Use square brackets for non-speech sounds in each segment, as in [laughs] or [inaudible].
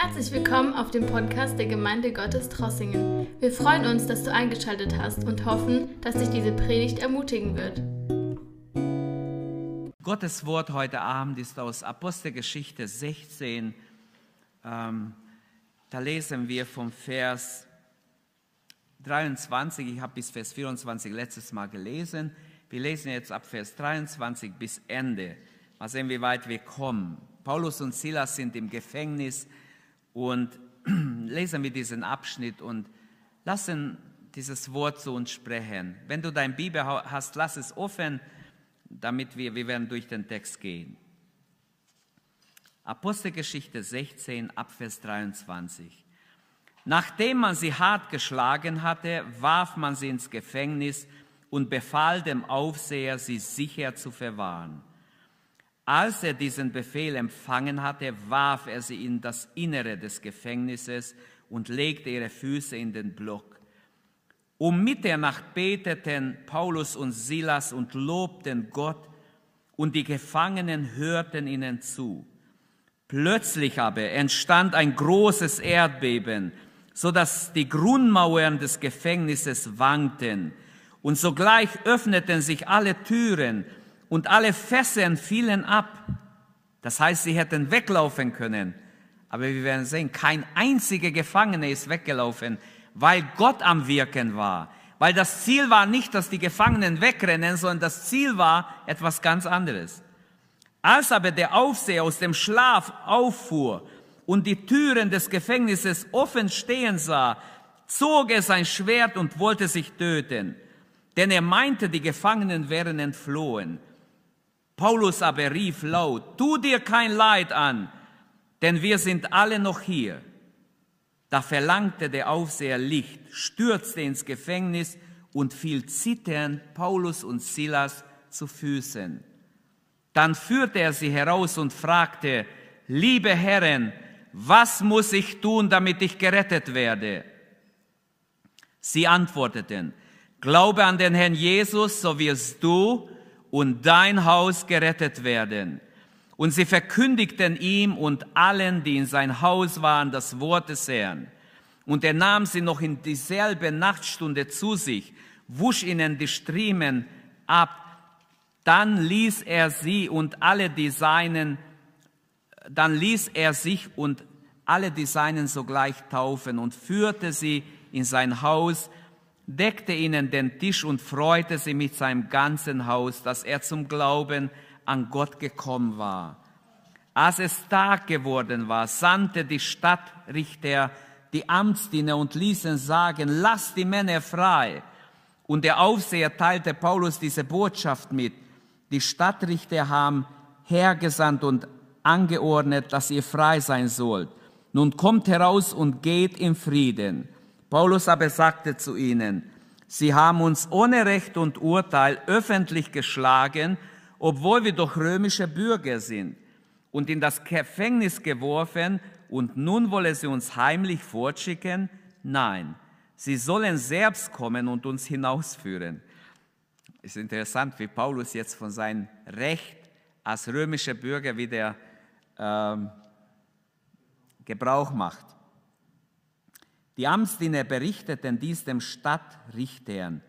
Herzlich willkommen auf dem Podcast der Gemeinde Gottes Trossingen. Wir freuen uns, dass du eingeschaltet hast und hoffen, dass dich diese Predigt ermutigen wird. Gottes Wort heute Abend ist aus Apostelgeschichte 16. Ähm, da lesen wir vom Vers 23, ich habe bis Vers 24 letztes Mal gelesen. Wir lesen jetzt ab Vers 23 bis Ende. Mal sehen, wie weit wir kommen. Paulus und Silas sind im Gefängnis und [clears throat] lesen wir diesen Abschnitt und lassen dieses Wort zu uns sprechen. Wenn du dein Bibel hast, lass es offen, damit wir, wir werden durch den Text gehen. Apostelgeschichte 16, Abvers 23. Nachdem man sie hart geschlagen hatte, warf man sie ins Gefängnis und befahl dem Aufseher, sie sicher zu verwahren. Als er diesen Befehl empfangen hatte, warf er sie in das Innere des Gefängnisses und legte ihre Füße in den Block. Um Mitternacht beteten Paulus und Silas und lobten Gott, und die Gefangenen hörten ihnen zu. Plötzlich aber entstand ein großes Erdbeben, so dass die Grundmauern des Gefängnisses wankten, und sogleich öffneten sich alle Türen und alle Fesseln fielen ab. Das heißt, sie hätten weglaufen können. Aber wir werden sehen, kein einziger Gefangener ist weggelaufen, weil Gott am Wirken war. Weil das Ziel war nicht, dass die Gefangenen wegrennen, sondern das Ziel war etwas ganz anderes. Als aber der Aufseher aus dem Schlaf auffuhr und die Türen des Gefängnisses offen stehen sah, zog er sein Schwert und wollte sich töten, denn er meinte, die Gefangenen wären entflohen. Paulus aber rief laut, tu dir kein Leid an, denn wir sind alle noch hier. Da verlangte der Aufseher Licht, stürzte ins Gefängnis und fiel zitternd Paulus und Silas zu Füßen. Dann führte er sie heraus und fragte, liebe Herren, was muss ich tun, damit ich gerettet werde? Sie antworteten, glaube an den Herrn Jesus, so wirst du und dein Haus gerettet werden. Und sie verkündigten ihm und allen, die in sein Haus waren, das Wort des Herrn. Und er nahm sie noch in dieselbe Nachtstunde zu sich, wusch ihnen die Striemen ab. Dann ließ er sie und alle die Seinen, dann ließ er sich und alle die Seinen sogleich taufen und führte sie in sein Haus, deckte ihnen den Tisch und freute sie mit seinem ganzen Haus, dass er zum Glauben an Gott gekommen war. Als es Tag geworden war, sandte die Stadtrichter die Amtsdiener und ließen sagen, lasst die Männer frei. Und der Aufseher teilte Paulus diese Botschaft mit. Die Stadtrichter haben hergesandt und angeordnet, dass ihr frei sein sollt. Nun kommt heraus und geht in Frieden. Paulus aber sagte zu ihnen, sie haben uns ohne Recht und Urteil öffentlich geschlagen, obwohl wir doch römische Bürger sind, und in das Gefängnis geworfen, und nun wolle sie uns heimlich fortschicken? Nein, sie sollen selbst kommen und uns hinausführen. Es ist interessant, wie Paulus jetzt von seinem Recht als römischer Bürger wieder ähm, Gebrauch macht. Die Amtsdiener berichteten dies dem Stadtrichtern.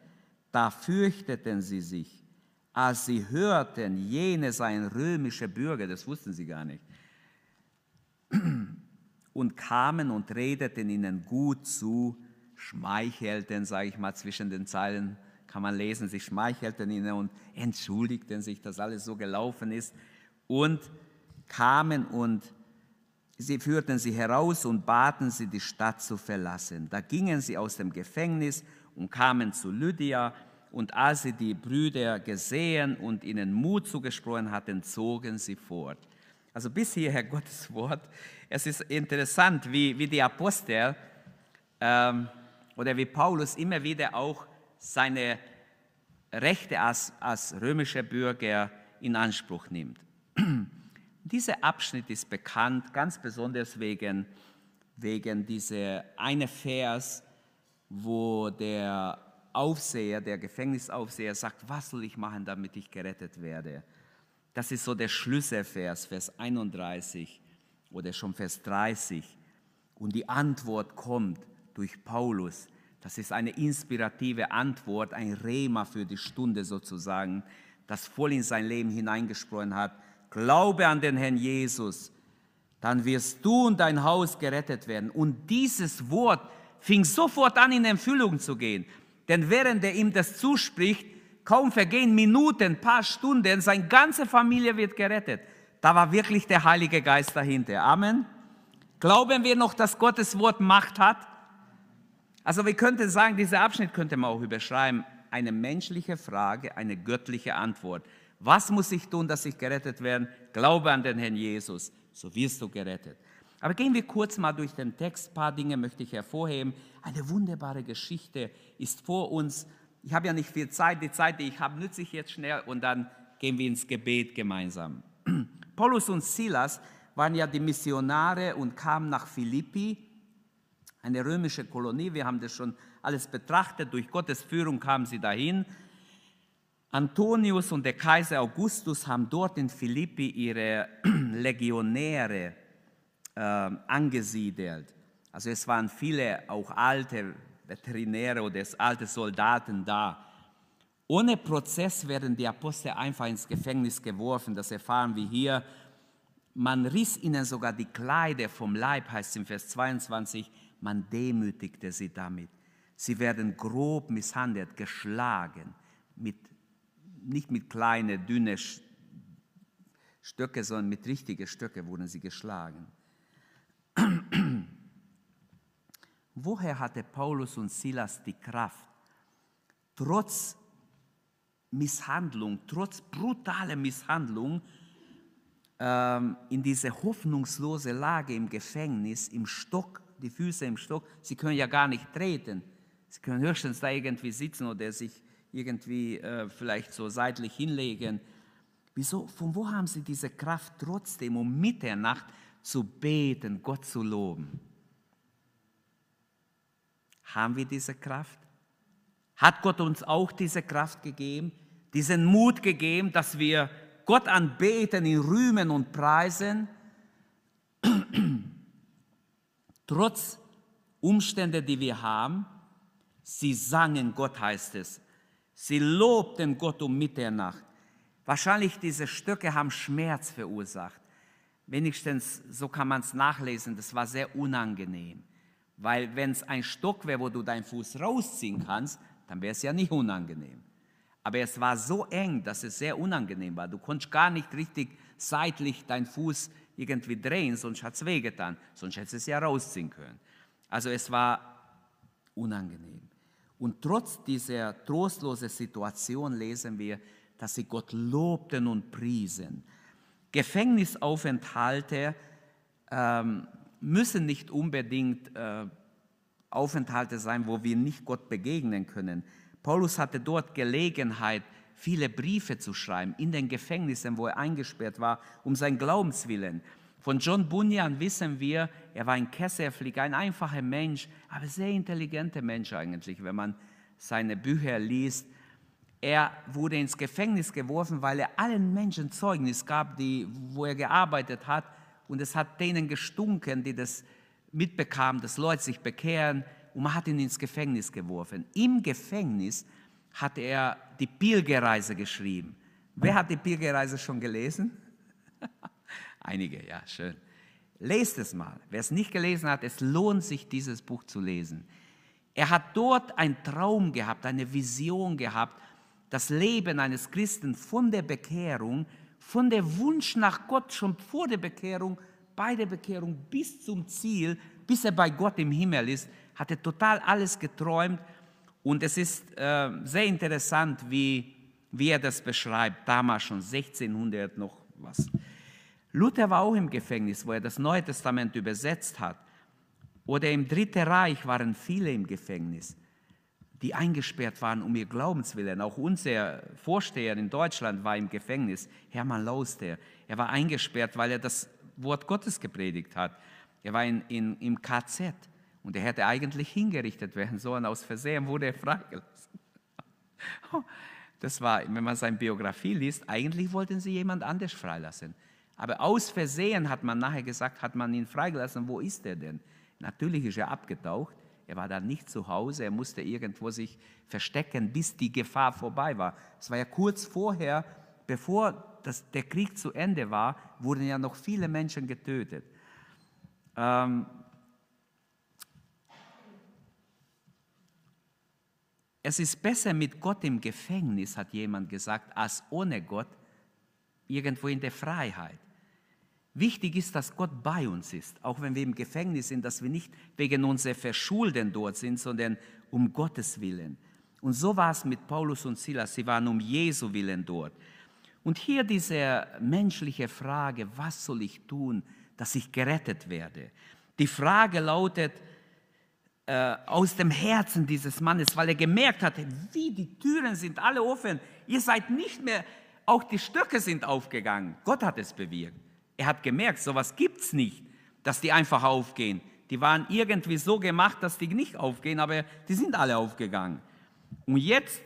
Da fürchteten sie sich, als sie hörten, jene seien römische Bürger, das wussten sie gar nicht, und kamen und redeten ihnen gut zu, schmeichelten, sage ich mal, zwischen den Zeilen kann man lesen, sie schmeichelten ihnen und entschuldigten sich, dass alles so gelaufen ist. Und kamen und Sie führten sie heraus und baten sie, die Stadt zu verlassen. Da gingen sie aus dem Gefängnis und kamen zu Lydia. Und als sie die Brüder gesehen und ihnen Mut zugesprochen hatten, zogen sie fort. Also bis hierher [laughs] Gottes Wort. Es ist interessant, wie, wie die Apostel ähm, oder wie Paulus immer wieder auch seine Rechte als, als römischer Bürger in Anspruch nimmt. Dieser Abschnitt ist bekannt, ganz besonders wegen, wegen dieser eine Vers, wo der Aufseher, der Gefängnisaufseher sagt, was soll ich machen, damit ich gerettet werde? Das ist so der Schlüsselvers, Vers 31 oder schon Vers 30. Und die Antwort kommt durch Paulus. Das ist eine inspirative Antwort, ein Rema für die Stunde sozusagen, das voll in sein Leben hineingesprochen hat. Glaube an den Herrn Jesus, dann wirst du und dein Haus gerettet werden. Und dieses Wort fing sofort an, in Erfüllung zu gehen. Denn während er ihm das zuspricht, kaum vergehen Minuten, paar Stunden, seine ganze Familie wird gerettet. Da war wirklich der Heilige Geist dahinter. Amen. Glauben wir noch, dass Gottes Wort Macht hat? Also wir könnten sagen, dieser Abschnitt könnte man auch überschreiben. Eine menschliche Frage, eine göttliche Antwort. Was muss ich tun, dass ich gerettet werde? Glaube an den Herrn Jesus, so wirst du gerettet. Aber gehen wir kurz mal durch den Text. Ein paar Dinge möchte ich hervorheben. Eine wunderbare Geschichte ist vor uns. Ich habe ja nicht viel Zeit. Die Zeit, die ich habe, nütze ich jetzt schnell und dann gehen wir ins Gebet gemeinsam. [clears throat] Paulus und Silas waren ja die Missionare und kamen nach Philippi, eine römische Kolonie. Wir haben das schon alles betrachtet. Durch Gottes Führung kamen sie dahin. Antonius und der Kaiser Augustus haben dort in Philippi ihre [clears throat] Legionäre äh, angesiedelt. Also es waren viele auch alte Veterinäre oder alte Soldaten da. Ohne Prozess werden die Apostel einfach ins Gefängnis geworfen. Das erfahren wir hier. Man riss ihnen sogar die Kleider vom Leib, heißt es im Vers 22. Man demütigte sie damit. Sie werden grob misshandelt, geschlagen, mit nicht mit kleinen, dünnen Stöcke, sondern mit richtigen Stöcke wurden sie geschlagen. [clears throat] Woher hatte Paulus und Silas die Kraft, trotz Misshandlung, trotz brutaler Misshandlung, ähm, in diese hoffnungslose Lage im Gefängnis, im Stock, die Füße im Stock, sie können ja gar nicht treten. Sie können höchstens da irgendwie sitzen oder sich irgendwie äh, vielleicht so seitlich hinlegen. Wieso, von wo haben sie diese Kraft trotzdem, um Mitternacht zu beten, Gott zu loben? Haben wir diese Kraft? Hat Gott uns auch diese Kraft gegeben, diesen Mut gegeben, dass wir Gott anbeten, ihn rühmen und preisen? [clears throat] Trotz Umstände, die wir haben, sie sangen Gott, heißt es, Sie lobten Gott um Mitternacht. Wahrscheinlich diese Stöcke haben Schmerz verursacht. Wenigstens so kann man es nachlesen, das war sehr unangenehm. Weil wenn es ein Stock wäre, wo du deinen Fuß rausziehen kannst, dann wäre es ja nicht unangenehm. Aber es war so eng, dass es sehr unangenehm war. Du konntest gar nicht richtig seitlich deinen Fuß irgendwie drehen, sonst hat es wehgetan. Sonst hättest du es ja rausziehen können. Also es war unangenehm. Und trotz dieser trostlosen Situation lesen wir, dass sie Gott lobten und priesen. Gefängnisaufenthalte ähm, müssen nicht unbedingt äh, Aufenthalte sein, wo wir nicht Gott begegnen können. Paulus hatte dort Gelegenheit, viele Briefe zu schreiben, in den Gefängnissen, wo er eingesperrt war, um sein Glaubenswillen. Von John Bunyan wissen wir, er war ein Kesselflieger, ein einfacher Mensch, aber sehr intelligenter Mensch eigentlich, wenn man seine Bücher liest. Er wurde ins Gefängnis geworfen, weil er allen Menschen Zeugnis gab, die, wo er gearbeitet hat. Und es hat denen gestunken, die das mitbekamen, dass Leute sich bekehren. Und man hat ihn ins Gefängnis geworfen. Im Gefängnis hat er die Pilgerreise geschrieben. Wer hat die Pilgerreise schon gelesen? [laughs] Einige, ja, schön. Lest es mal. Wer es nicht gelesen hat, es lohnt sich, dieses Buch zu lesen. Er hat dort einen Traum gehabt, eine Vision gehabt, das Leben eines Christen von der Bekehrung, von der Wunsch nach Gott schon vor der Bekehrung, bei der Bekehrung bis zum Ziel, bis er bei Gott im Himmel ist, hat er total alles geträumt. Und es ist äh, sehr interessant, wie, wie er das beschreibt, damals schon 1600 noch was. Luther war auch im Gefängnis, wo er das Neue Testament übersetzt hat. Oder im Dritten Reich waren viele im Gefängnis, die eingesperrt waren um ihr Glaubenswillen. Auch unser Vorsteher in Deutschland war im Gefängnis, Hermann Lauster. Er war eingesperrt, weil er das Wort Gottes gepredigt hat. Er war in, in, im KZ und er hätte eigentlich hingerichtet werden sollen. Aus Versehen wurde er freigelassen. [laughs] Das war, wenn man seine Biografie liest, eigentlich wollten sie jemand anders freilassen. Aber aus Versehen hat man nachher gesagt, hat man ihn freigelassen. Wo ist er denn? Natürlich ist er abgetaucht. Er war dann nicht zu Hause. Er musste irgendwo sich verstecken, bis die Gefahr vorbei war. Es war ja kurz vorher, bevor das, der Krieg zu Ende war, wurden ja noch viele Menschen getötet. Ähm, es ist besser mit Gott im Gefängnis, hat jemand gesagt, als ohne Gott irgendwo in der Freiheit. Wichtig ist, dass Gott bei uns ist, auch wenn wir im Gefängnis sind, dass wir nicht wegen unserer Verschulden dort sind, sondern um Gottes Willen. Und so war es mit Paulus und Silas, sie waren um Jesu Willen dort. Und hier diese menschliche Frage, was soll ich tun, dass ich gerettet werde? Die Frage lautet äh, aus dem Herzen dieses Mannes, weil er gemerkt hat, wie die Türen sind alle offen, ihr seid nicht mehr, auch die Stöcke sind aufgegangen. Gott hat es bewirkt. Er hat gemerkt, sowas gibt es nicht, dass die einfach aufgehen. Die waren irgendwie so gemacht, dass die nicht aufgehen, aber die sind alle aufgegangen. Und jetzt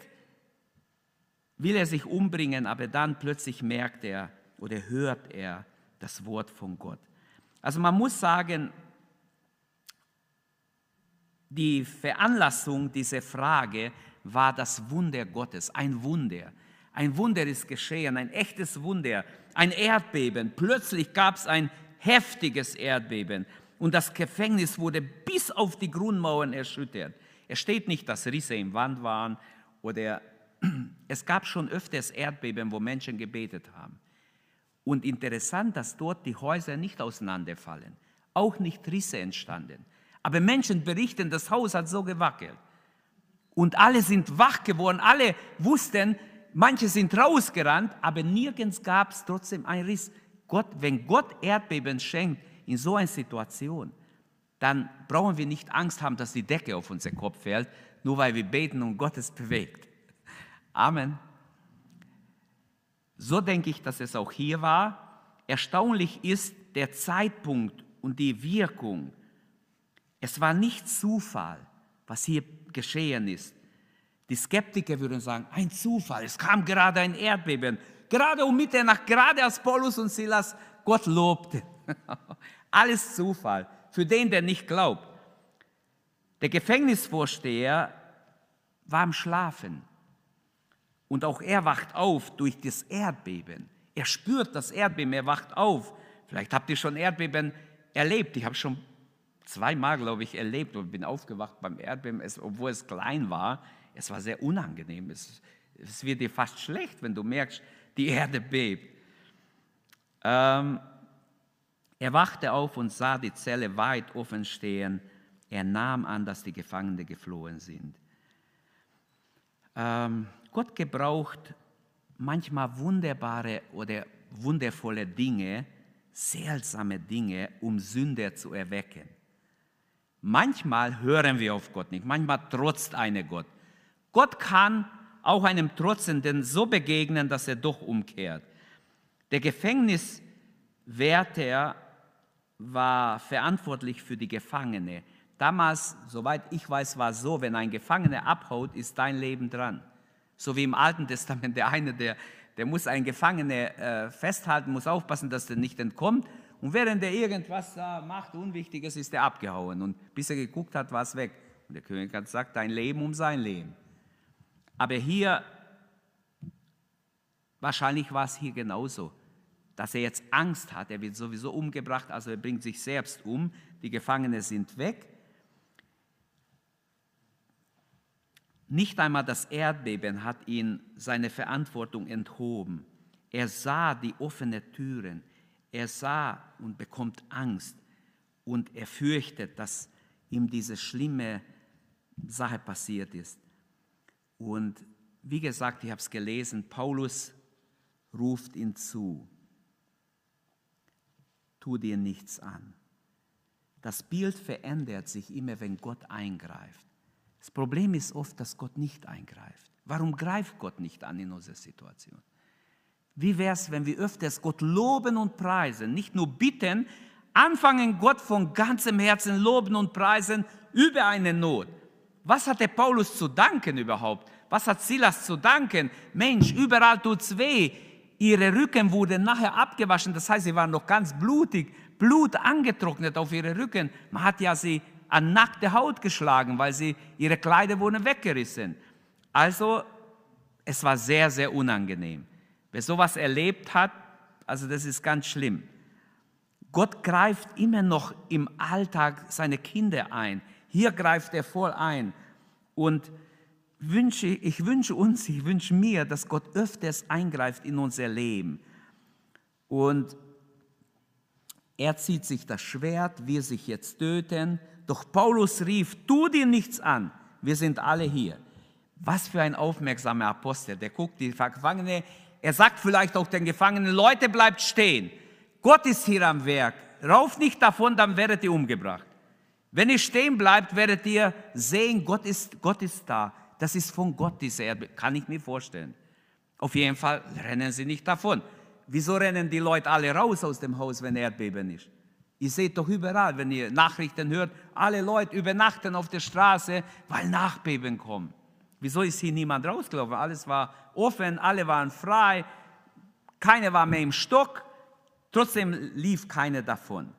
will er sich umbringen, aber dann plötzlich merkt er oder hört er das Wort von Gott. Also man muss sagen, die Veranlassung dieser Frage war das Wunder Gottes, ein Wunder. Ein Wunder ist geschehen, ein echtes Wunder, ein Erdbeben. Plötzlich gab es ein heftiges Erdbeben und das Gefängnis wurde bis auf die Grundmauern erschüttert. Es steht nicht, dass Risse im Wand waren oder [clears throat] es gab schon öfters Erdbeben, wo Menschen gebetet haben. Und interessant, dass dort die Häuser nicht auseinanderfallen, auch nicht Risse entstanden. Aber Menschen berichten, das Haus hat so gewackelt. Und alle sind wach geworden, alle wussten, Manche sind rausgerannt, aber nirgends gab es trotzdem einen Riss. Gott, wenn Gott Erdbeben schenkt in so einer Situation, dann brauchen wir nicht Angst haben, dass die Decke auf unseren Kopf fällt, nur weil wir beten und Gott es bewegt. Amen. So denke ich, dass es auch hier war. Erstaunlich ist der Zeitpunkt und die Wirkung. Es war nicht Zufall, was hier geschehen ist. Die Skeptiker würden sagen, ein Zufall, es kam gerade ein Erdbeben, gerade um Mitternacht, gerade als Paulus und Silas Gott lobte. [laughs] Alles Zufall, für den, der nicht glaubt. Der Gefängnisvorsteher war am Schlafen und auch er wacht auf durch das Erdbeben. Er spürt das Erdbeben, er wacht auf. Vielleicht habt ihr schon Erdbeben erlebt. Ich habe schon zweimal, glaube ich, erlebt und bin aufgewacht beim Erdbeben, obwohl es klein war. Es war sehr unangenehm. Es, es wird dir fast schlecht, wenn du merkst, die Erde bebt. Ähm, er wachte auf und sah die Zelle weit offen stehen. Er nahm an, dass die Gefangenen geflohen sind. Ähm, Gott gebraucht manchmal wunderbare oder wundervolle Dinge, seltsame Dinge, um Sünder zu erwecken. Manchmal hören wir auf Gott nicht, manchmal trotzt eine Gott. Gott kann auch einem Trotzenden so begegnen, dass er doch umkehrt. Der Gefängniswärter war verantwortlich für die Gefangene. Damals, soweit ich weiß, war es so, wenn ein Gefangener abhaut, ist dein Leben dran. So wie im Alten Testament der eine, der, der muss einen Gefangenen äh, festhalten, muss aufpassen, dass er nicht entkommt. Und während er irgendwas äh, macht, Unwichtiges, ist er abgehauen. Und bis er geguckt hat, war es weg. Und der König hat gesagt, dein Leben um sein Leben. Aber hier, wahrscheinlich war es hier genauso, dass er jetzt Angst hat, er wird sowieso umgebracht, also er bringt sich selbst um, die Gefangenen sind weg. Nicht einmal das Erdbeben hat ihn seine Verantwortung enthoben. Er sah die offenen Türen, er sah und bekommt Angst und er fürchtet, dass ihm diese schlimme Sache passiert ist. Und wie gesagt, ich habe es gelesen, Paulus ruft ihn zu, tu dir nichts an. Das Bild verändert sich immer, wenn Gott eingreift. Das Problem ist oft, dass Gott nicht eingreift. Warum greift Gott nicht an in unserer Situation? Wie wäre es, wenn wir öfters Gott loben und preisen, nicht nur bitten, anfangen Gott von ganzem Herzen loben und preisen über eine Not. Was hat der Paulus zu danken überhaupt? Was hat Silas zu danken? Mensch, überall tut's weh. ihre Rücken wurden nachher abgewaschen, das heißt, sie waren noch ganz blutig, Blut angetrocknet auf ihre Rücken. Man hat ja sie an nackte Haut geschlagen, weil sie, ihre Kleider wurden weggerissen. Also, es war sehr, sehr unangenehm. Wer sowas erlebt hat, also das ist ganz schlimm. Gott greift immer noch im Alltag seine Kinder ein. Hier greift er voll ein. Und wünsche, ich wünsche uns, ich wünsche mir, dass Gott öfters eingreift in unser Leben. Und er zieht sich das Schwert, wir sich jetzt töten. Doch Paulus rief, tu dir nichts an, wir sind alle hier. Was für ein aufmerksamer Apostel, der guckt die Gefangene, er sagt vielleicht auch den Gefangenen, Leute, bleibt stehen. Gott ist hier am Werk. Rauf nicht davon, dann werdet ihr umgebracht. Wenn ihr stehen bleibt, werdet ihr sehen, Gott ist, Gott ist da. Das ist von Gott, diese Erde, kann ich mir vorstellen. Auf jeden Fall rennen sie nicht davon. Wieso rennen die Leute alle raus aus dem Haus, wenn Erdbeben ist? Ihr seht doch überall, wenn ihr Nachrichten hört, alle Leute übernachten auf der Straße, weil Nachbeben kommen. Wieso ist hier niemand rausgelaufen? Alles war offen, alle waren frei, keiner war mehr im Stock, trotzdem lief keiner davon.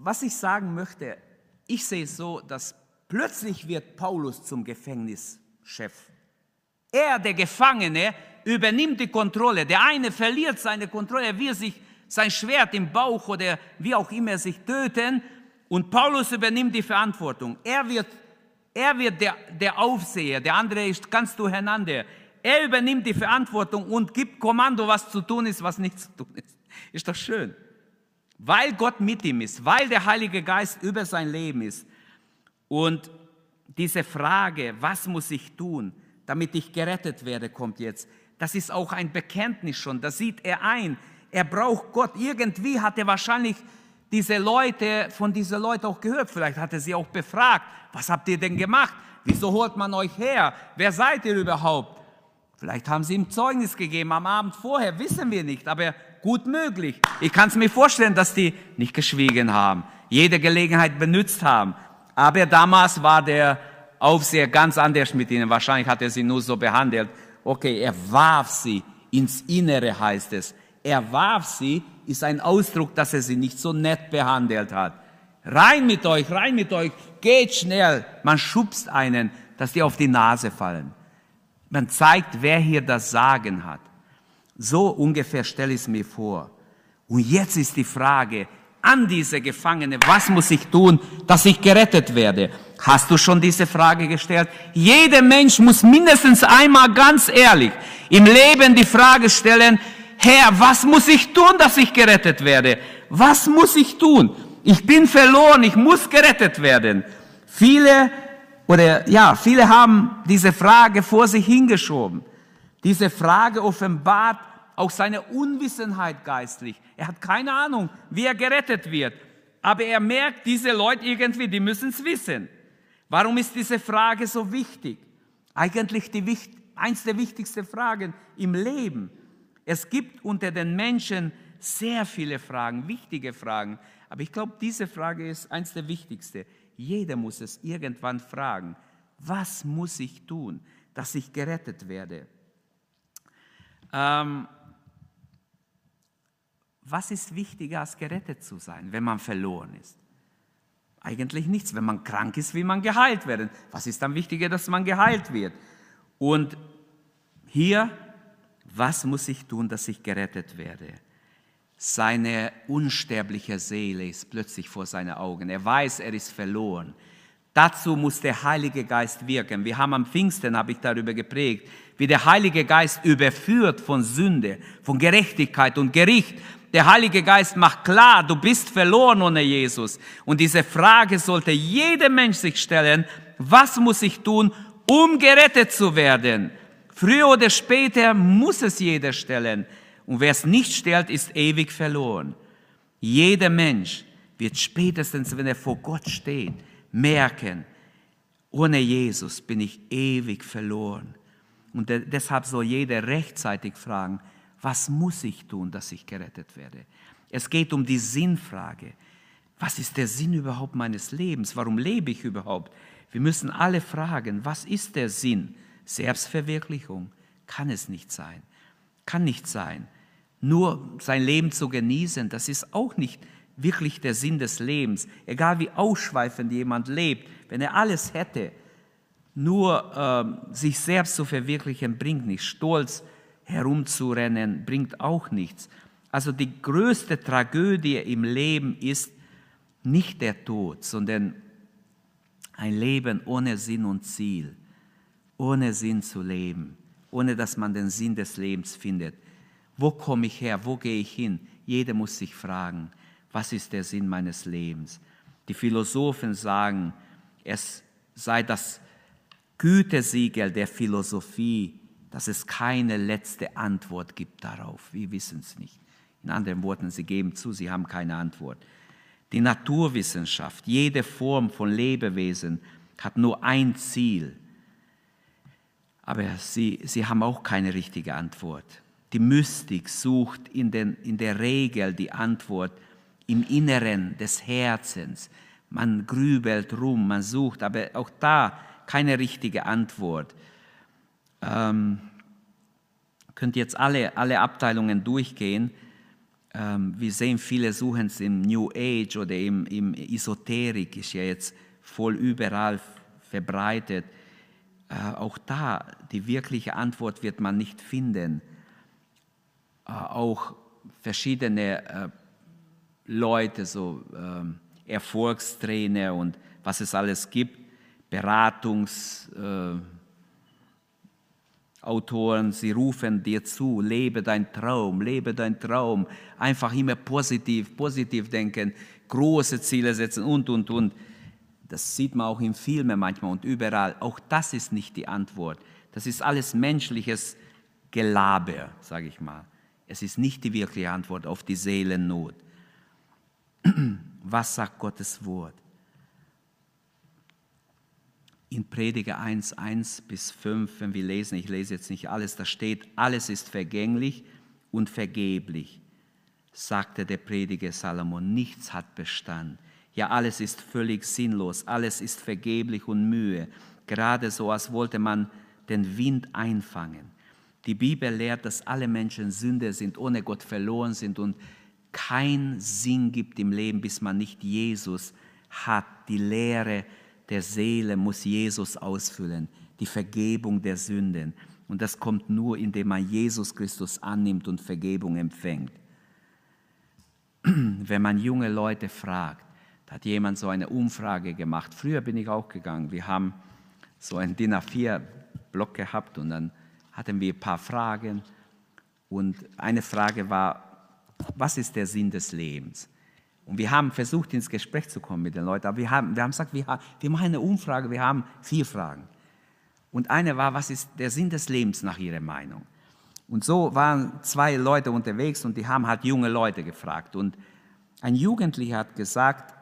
Was ich sagen möchte, ich sehe es so, dass plötzlich wird Paulus zum Gefängnischef. Er, der Gefangene, übernimmt die Kontrolle. Der eine verliert seine Kontrolle, er will sich sein Schwert im Bauch oder wie auch immer sich töten und Paulus übernimmt die Verantwortung. Er wird, er wird der, der Aufseher, der andere ist ganz durcheinander. Er übernimmt die Verantwortung und gibt Kommando, was zu tun ist, was nicht zu tun ist. Ist doch schön. Weil Gott mit ihm ist, weil der Heilige Geist über sein Leben ist. Und diese Frage, was muss ich tun, damit ich gerettet werde, kommt jetzt. Das ist auch ein Bekenntnis schon. Da sieht er ein. Er braucht Gott. Irgendwie hat er wahrscheinlich diese Leute, von diesen Leuten auch gehört. Vielleicht hat er sie auch befragt. Was habt ihr denn gemacht? Wieso holt man euch her? Wer seid ihr überhaupt? Vielleicht haben sie ihm Zeugnis gegeben am Abend vorher, wissen wir nicht, aber gut möglich. Ich kann es mir vorstellen, dass die nicht geschwiegen haben, jede Gelegenheit benutzt haben. Aber damals war der Aufseher ganz anders mit ihnen. Wahrscheinlich hat er sie nur so behandelt. Okay, er warf sie ins Innere, heißt es. Er warf sie ist ein Ausdruck, dass er sie nicht so nett behandelt hat. Rein mit euch, rein mit euch, geht schnell. Man schubst einen, dass die auf die Nase fallen. Man zeigt, wer hier das Sagen hat. So ungefähr stelle ich es mir vor. Und jetzt ist die Frage an diese Gefangene, was muss ich tun, dass ich gerettet werde? Hast du schon diese Frage gestellt? Jeder Mensch muss mindestens einmal ganz ehrlich im Leben die Frage stellen, Herr, was muss ich tun, dass ich gerettet werde? Was muss ich tun? Ich bin verloren, ich muss gerettet werden. Viele oder ja, viele haben diese Frage vor sich hingeschoben. Diese Frage offenbart auch seine Unwissenheit geistlich. Er hat keine Ahnung, wie er gerettet wird. Aber er merkt, diese Leute irgendwie, die müssen es wissen. Warum ist diese Frage so wichtig? Eigentlich die, eins der wichtigsten Fragen im Leben. Es gibt unter den Menschen sehr viele Fragen, wichtige Fragen. Aber ich glaube, diese Frage ist eines der wichtigsten. Jeder muss es irgendwann fragen. Was muss ich tun, dass ich gerettet werde? Ähm, was ist wichtiger als gerettet zu sein, wenn man verloren ist? Eigentlich nichts. Wenn man krank ist, will man geheilt werden. Was ist dann wichtiger, dass man geheilt wird? Und hier was muss ich tun, dass ich gerettet werde? Seine unsterbliche Seele ist plötzlich vor seinen Augen. Er weiß, er ist verloren. Dazu muss der Heilige Geist wirken. Wir haben am Pfingsten, habe ich darüber geprägt, wie der Heilige Geist überführt von Sünde, von Gerechtigkeit und Gericht. Der Heilige Geist macht klar, du bist verloren ohne Jesus. Und diese Frage sollte jeder Mensch sich stellen, was muss ich tun, um gerettet zu werden? Früher oder später muss es jeder stellen. Und wer es nicht stellt, ist ewig verloren. Jeder Mensch wird spätestens, wenn er vor Gott steht, merken, ohne Jesus bin ich ewig verloren. Und deshalb soll jeder rechtzeitig fragen, was muss ich tun, dass ich gerettet werde? Es geht um die Sinnfrage. Was ist der Sinn überhaupt meines Lebens? Warum lebe ich überhaupt? Wir müssen alle fragen, was ist der Sinn? Selbstverwirklichung kann es nicht sein. Kann nicht sein. Nur sein Leben zu genießen, das ist auch nicht wirklich der Sinn des Lebens. Egal wie ausschweifend jemand lebt, wenn er alles hätte, nur äh, sich selbst zu verwirklichen bringt nichts. Stolz herumzurennen bringt auch nichts. Also die größte Tragödie im Leben ist nicht der Tod, sondern ein Leben ohne Sinn und Ziel, ohne Sinn zu leben, ohne dass man den Sinn des Lebens findet. Wo komme ich her? Wo gehe ich hin? Jeder muss sich fragen, was ist der Sinn meines Lebens? Die Philosophen sagen, es sei das Gütesiegel der Philosophie, dass es keine letzte Antwort gibt darauf. Wir wissen es nicht. In anderen Worten, sie geben zu, sie haben keine Antwort. Die Naturwissenschaft, jede Form von Lebewesen hat nur ein Ziel. Aber sie, sie haben auch keine richtige Antwort. Die Mystik sucht in, den, in der Regel die Antwort im Inneren des Herzens. Man grübelt rum, man sucht, aber auch da keine richtige Antwort. Ähm, könnt jetzt alle, alle Abteilungen durchgehen. Ähm, wir sehen, viele suchen es im New Age oder im, im Esoterik, ist ja jetzt voll überall verbreitet. Äh, auch da, die wirkliche Antwort wird man nicht finden. Äh, auch verschiedene äh, Leute, so ähm, Erfolgstrainer und was es alles gibt, Beratungs... Äh, sie rufen dir zu, lebe dein Traum, lebe dein Traum. Einfach immer positiv, positiv denken, große Ziele setzen und, und, und. Das sieht man auch in Filmen manchmal und überall. Auch das ist nicht die Antwort. Das ist alles menschliches Gelaber, sage ich mal. Es ist nicht die wirkliche Antwort auf die Seelennot. [clears throat] Was sagt Gottes Wort? in Prediger 1, 1 bis 5, wenn wir lesen, ich lese jetzt nicht alles, da steht, alles ist vergänglich und vergeblich, sagte der Prediger Salomon, nichts hat Bestand. Ja, alles ist völlig sinnlos, alles ist vergeblich und Mühe, gerade so, als wollte man den Wind einfangen. Die Bibel lehrt, dass alle Menschen Sünder sind, ohne Gott verloren sind und kein Sinn gibt im Leben, bis man nicht Jesus hat, die Lehre der Seele muss Jesus ausfüllen, die Vergebung der Sünden. Und das kommt nur, indem man Jesus Christus annimmt und Vergebung empfängt. [clears throat] Wenn man junge Leute fragt, da hat jemand so eine Umfrage gemacht. Früher bin ich auch gegangen. Wir haben so einen DIN A4-Block gehabt und dann hatten wir ein paar Fragen. Und eine Frage war, was ist der Sinn des Lebens? Und wir haben versucht, ins Gespräch zu kommen mit den Leuten, aber wir haben, wir haben gesagt, wir, wir machen eine Umfrage, wir haben vier Fragen. Und eine war, was ist der Sinn des Lebens nach ihrer Meinung? Und so waren zwei Leute unterwegs und die haben halt junge Leute gefragt. Und ein Jugendlicher hat gesagt,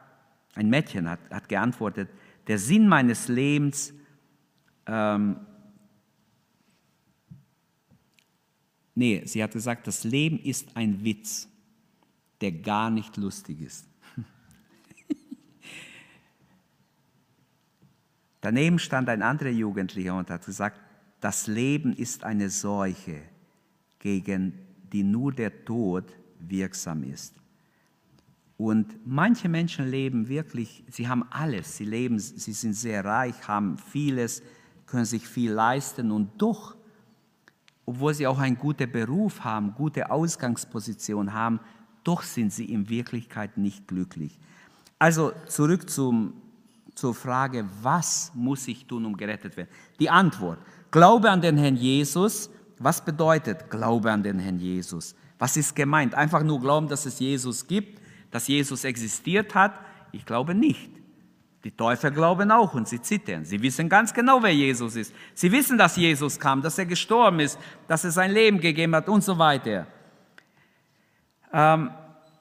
ein Mädchen hat, hat geantwortet, der Sinn meines Lebens ähm, nee, sie hat gesagt, das Leben ist ein Witz der gar nicht lustig ist. [laughs] Daneben stand ein anderer Jugendlicher und hat gesagt, das Leben ist eine Seuche, gegen die nur der Tod wirksam ist. Und manche Menschen leben wirklich, sie haben alles, sie leben, sie sind sehr reich, haben vieles, können sich viel leisten und doch, obwohl sie auch einen guten Beruf haben, gute Ausgangsposition haben, doch sind sie in Wirklichkeit nicht glücklich. Also zurück zum, zur Frage, was muss ich tun, um gerettet werden? Die Antwort, Glaube an den Herrn Jesus. Was bedeutet Glaube an den Herrn Jesus? Was ist gemeint? Einfach nur glauben, dass es Jesus gibt, dass Jesus existiert hat? Ich glaube nicht. Die Täufer glauben auch und sie zittern. Sie wissen ganz genau, wer Jesus ist. Sie wissen, dass Jesus kam, dass er gestorben ist, dass er sein Leben gegeben hat und so weiter. Ähm,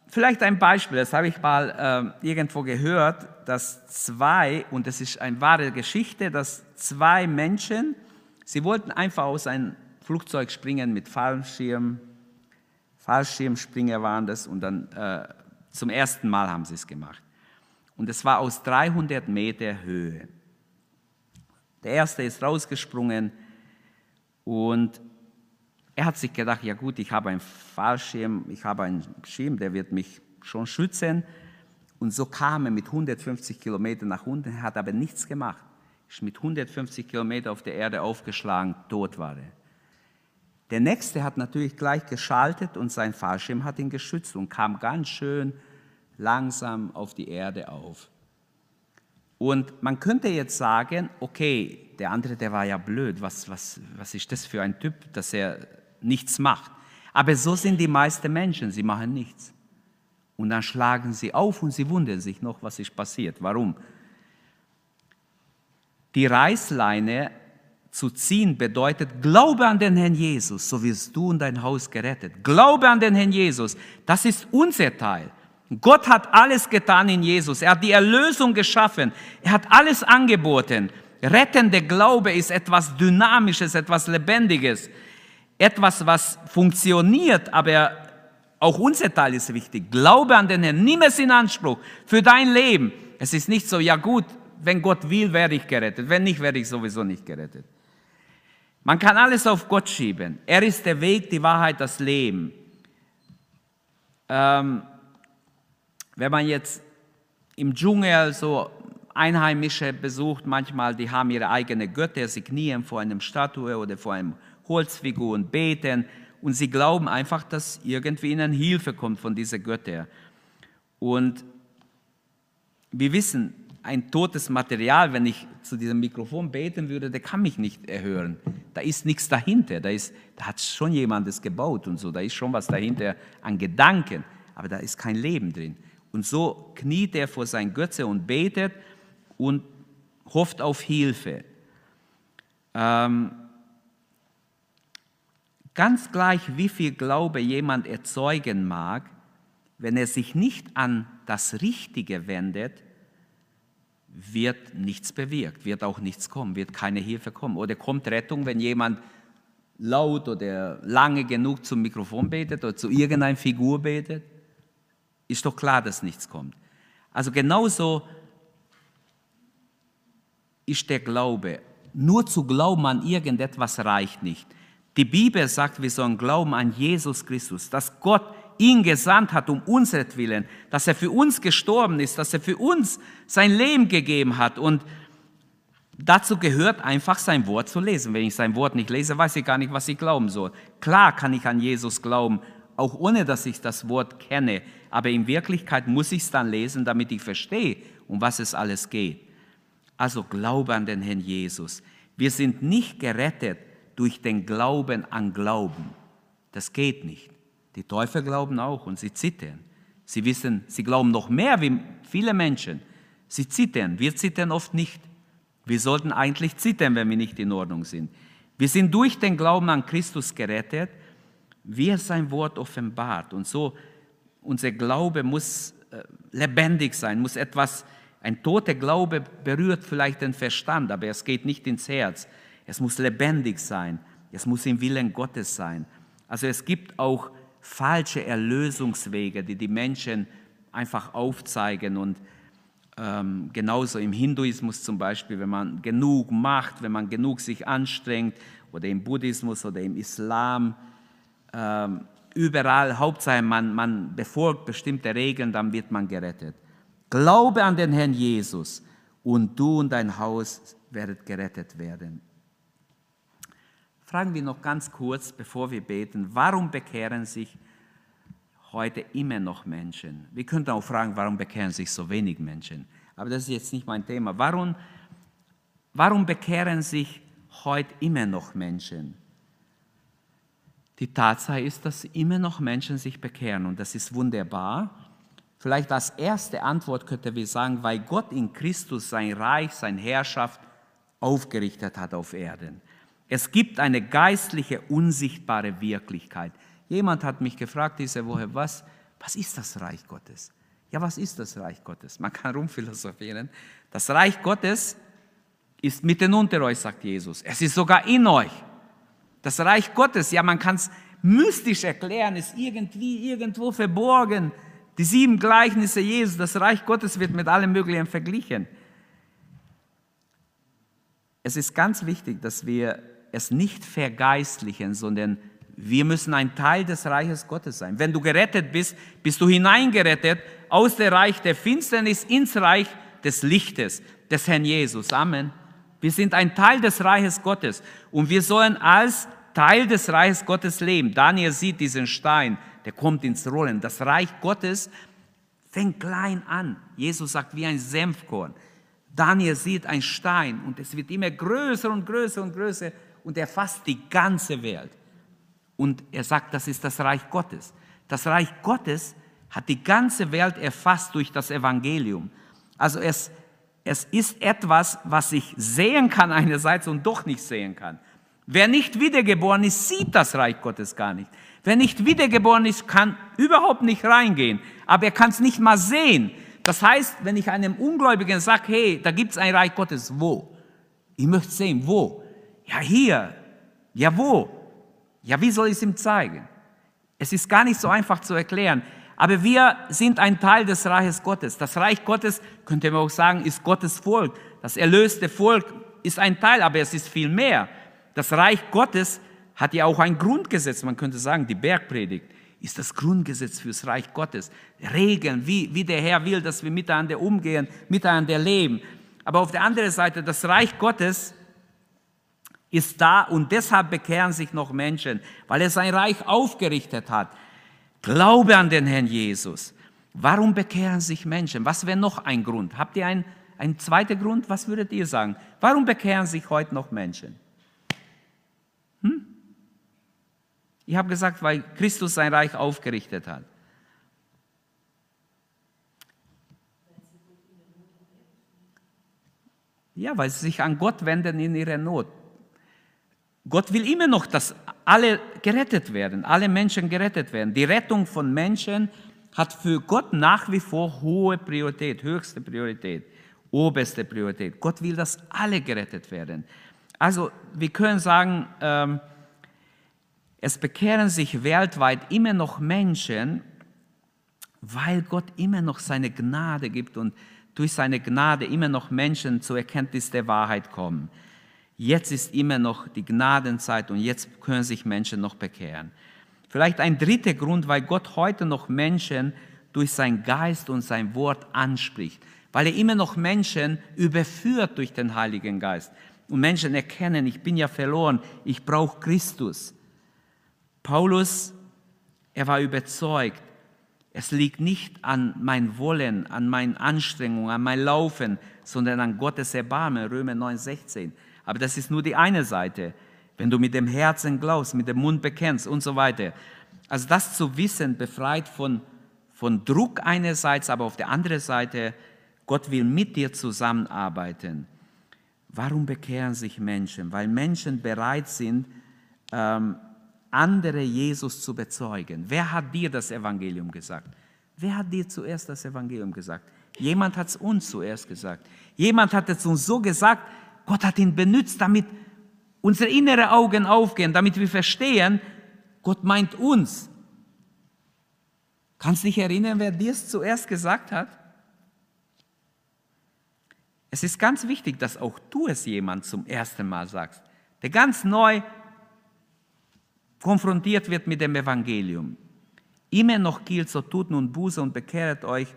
vielleicht ein Beispiel, das habe ich mal äh, irgendwo gehört, dass zwei, und das ist eine wahre Geschichte, dass zwei Menschen, sie wollten einfach aus einem Flugzeug springen mit Fallschirm, Fallschirmspringer waren das, und dann äh, zum ersten Mal haben sie es gemacht. Und es war aus 300 Meter Höhe. Der erste ist rausgesprungen und er hat sich gedacht, ja gut, ich habe einen Fallschirm, ich habe einen Schirm, der wird mich schon schützen. Und so kam er mit 150 Kilometern nach unten, er hat aber nichts gemacht. Ist mit 150 Kilometern auf der Erde aufgeschlagen, tot war er. Der nächste hat natürlich gleich geschaltet und sein Fallschirm hat ihn geschützt und kam ganz schön langsam auf die Erde auf. Und man könnte jetzt sagen, okay, der andere, der war ja blöd, was, was, was ist das für ein Typ, dass er nichts macht. Aber so sind die meisten Menschen, sie machen nichts. Und dann schlagen sie auf und sie wundern sich noch, was ist passiert. Warum? Die Reißleine zu ziehen bedeutet, glaube an den Herrn Jesus, so wirst du und dein Haus gerettet. Glaube an den Herrn Jesus, das ist unser Teil. Gott hat alles getan in Jesus. Er hat die Erlösung geschaffen. Er hat alles angeboten. Rettende Glaube ist etwas Dynamisches, etwas Lebendiges, etwas, was funktioniert, aber auch unser Teil ist wichtig. Glaube an den Herrn, nimm es in Anspruch für dein Leben. Es ist nicht so, ja gut, wenn Gott will, werde ich gerettet. Wenn nicht, werde ich sowieso nicht gerettet. Man kann alles auf Gott schieben. Er ist der Weg, die Wahrheit, das Leben. Ähm, wenn man jetzt im Dschungel so Einheimische besucht, manchmal, die haben ihre eigene Götter, sie knien vor einem Statue oder vor einem Holzfigur und beten und sie glauben einfach, dass irgendwie ihnen Hilfe kommt von dieser Götter. Und wir wissen, ein totes Material, wenn ich zu diesem Mikrofon beten würde, der kann mich nicht erhören. Da ist nichts dahinter. Da, ist, da hat schon jemand es gebaut und so. Da ist schon was dahinter an Gedanken, aber da ist kein Leben drin. Und so kniet er vor sein Götze und betet und hofft auf Hilfe. Ähm, ganz gleich, wie viel Glaube jemand erzeugen mag, wenn er sich nicht an das Richtige wendet, wird nichts bewirkt, wird auch nichts kommen, wird keine Hilfe kommen. Oder kommt Rettung, wenn jemand laut oder lange genug zum Mikrofon betet oder zu irgendeiner Figur betet? Ist doch klar, dass nichts kommt. Also genauso ist der Glaube. Nur zu glauben an irgendetwas reicht nicht. Die Bibel sagt, wir sollen glauben an Jesus Christus, dass Gott ihn gesandt hat um unseretwillen, dass er für uns gestorben ist, dass er für uns sein Leben gegeben hat. Und dazu gehört einfach sein Wort zu lesen. Wenn ich sein Wort nicht lese, weiß ich gar nicht, was ich glauben soll. Klar kann ich an Jesus glauben, auch ohne dass ich das Wort kenne. Aber in Wirklichkeit muss ich es dann lesen, damit ich verstehe, um was es alles geht. Also glaube an den Herrn Jesus. Wir sind nicht gerettet durch den Glauben an Glauben. Das geht nicht. Die Täufer glauben auch und sie zittern. Sie wissen, sie glauben noch mehr wie viele Menschen. Sie zittern. Wir zittern oft nicht. Wir sollten eigentlich zittern, wenn wir nicht in Ordnung sind. Wir sind durch den Glauben an Christus gerettet, wie er sein Wort offenbart. Und so, unser Glaube muss äh, lebendig sein, muss etwas, ein toter Glaube berührt vielleicht den Verstand, aber es geht nicht ins Herz. Es muss lebendig sein. Es muss im Willen Gottes sein. Also es gibt auch falsche Erlösungswege, die die Menschen einfach aufzeigen. Und ähm, genauso im Hinduismus zum Beispiel, wenn man genug macht, wenn man genug sich anstrengt, oder im Buddhismus oder im Islam, ähm, überall, Hauptsache man, man befolgt bestimmte Regeln, dann wird man gerettet. Glaube an den Herrn Jesus und du und dein Haus werdet gerettet werden. Fragen wir noch ganz kurz, bevor wir beten, warum bekehren sich heute immer noch Menschen? Wir könnten auch fragen, warum bekehren sich so wenig Menschen? Aber das ist jetzt nicht mein Thema. Warum, warum bekehren sich heute immer noch Menschen? Die Tatsache ist, dass immer noch Menschen sich bekehren und das ist wunderbar. Vielleicht als erste Antwort könnte wir sagen, weil Gott in Christus sein Reich, seine Herrschaft aufgerichtet hat auf Erden. Es gibt eine geistliche, unsichtbare Wirklichkeit. Jemand hat mich gefragt diese Woche, was, was ist das Reich Gottes? Ja, was ist das Reich Gottes? Man kann rumphilosophieren. Das Reich Gottes ist mitten unter euch, sagt Jesus. Es ist sogar in euch. Das Reich Gottes, ja, man kann es mystisch erklären, ist irgendwie irgendwo verborgen. Die sieben Gleichnisse Jesus, das Reich Gottes wird mit allem Möglichen verglichen. es ist ganz wichtig, dass wir es nicht vergeistlichen, sondern wir müssen ein Teil des Reiches Gottes sein. Wenn du gerettet bist, bist du hineingerettet aus dem Reich der Finsternis ins Reich des Lichtes, des Herrn Jesus. Amen. Wir sind ein Teil des Reiches Gottes und wir sollen als Teil des Reiches Gottes leben. Daniel sieht diesen Stein, der kommt ins Rollen. Das Reich Gottes fängt klein an. Jesus sagt wie ein Senfkorn. Daniel sieht einen Stein und es wird immer größer und größer und größer und er fasst die ganze Welt. Und er sagt, das ist das Reich Gottes. Das Reich Gottes hat die ganze Welt erfasst durch das Evangelium. Also es, es ist etwas, was ich sehen kann einerseits und doch nicht sehen kann. Wer nicht wiedergeboren ist, sieht das Reich Gottes gar nicht. Wer nicht wiedergeboren ist, kann überhaupt nicht reingehen. Aber er kann es nicht mal sehen. Das heißt, wenn ich einem Ungläubigen sage, hey, da gibt es ein Reich Gottes, wo? Ich möchte sehen, wo? Ja, hier. Ja, wo? Ja, wie soll ich es ihm zeigen? Es ist gar nicht so einfach zu erklären. Aber wir sind ein Teil des Reiches Gottes. Das Reich Gottes, könnte man auch sagen, ist Gottes Volk. Das erlöste Volk ist ein Teil, aber es ist viel mehr. Das Reich Gottes hat ja auch ein Grundgesetz. Man könnte sagen, die Bergpredigt ist das Grundgesetz fürs Reich Gottes. Regeln, wie, wie der Herr will, dass wir miteinander umgehen, miteinander leben. Aber auf der anderen Seite, das Reich Gottes ist da und deshalb bekehren sich noch Menschen, weil er sein Reich aufgerichtet hat. Glaube an den Herrn Jesus. Warum bekehren sich Menschen? Was wäre noch ein Grund? Habt ihr einen, einen zweiten Grund? Was würdet ihr sagen? Warum bekehren sich heute noch Menschen? Hm? Ich habe gesagt, weil Christus sein Reich aufgerichtet hat. Ja, weil sie sich an Gott wenden in ihrer Not. Gott will immer noch, dass alle gerettet werden, alle Menschen gerettet werden. Die Rettung von Menschen hat für Gott nach wie vor hohe Priorität, höchste Priorität, oberste Priorität. Gott will, dass alle gerettet werden. Also wir können sagen, ähm, es bekehren sich weltweit immer noch Menschen, weil Gott immer noch seine Gnade gibt und durch seine Gnade immer noch Menschen zur Erkenntnis der Wahrheit kommen. Jetzt ist immer noch die Gnadenzeit und jetzt können sich Menschen noch bekehren. Vielleicht ein dritter Grund, weil Gott heute noch Menschen durch sein Geist und sein Wort anspricht, weil er immer noch Menschen überführt durch den Heiligen Geist. Und Menschen erkennen, ich bin ja verloren, ich brauche Christus. Paulus, er war überzeugt, es liegt nicht an mein Wollen, an meinen Anstrengungen, an mein Laufen, sondern an Gottes Erbarmen, Römer 9, 16. Aber das ist nur die eine Seite. Wenn du mit dem Herzen glaubst, mit dem Mund bekennst und so weiter. Also das zu wissen befreit von, von Druck einerseits, aber auf der anderen Seite, Gott will mit dir zusammenarbeiten. Warum bekehren sich Menschen? Weil Menschen bereit sind, ähm, andere Jesus zu bezeugen. Wer hat dir das Evangelium gesagt? Wer hat dir zuerst das Evangelium gesagt? Jemand hat es uns zuerst gesagt. Jemand hat es uns so gesagt, Gott hat ihn benutzt, damit unsere inneren Augen aufgehen, damit wir verstehen, Gott meint uns. Kannst du dich erinnern, wer dir es zuerst gesagt hat? Es ist ganz wichtig, dass auch du es jemand zum ersten Mal sagst, der ganz neu konfrontiert wird mit dem Evangelium. Immer noch gilt, so tut nun Buße und bekehret euch,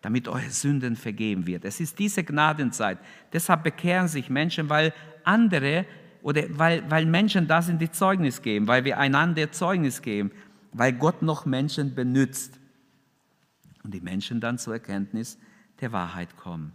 damit eure Sünden vergeben wird. Es ist diese Gnadenzeit. Deshalb bekehren sich Menschen, weil andere oder weil, weil Menschen da sind, die Zeugnis geben, weil wir einander Zeugnis geben, weil Gott noch Menschen benützt und die Menschen dann zur Erkenntnis der Wahrheit kommen.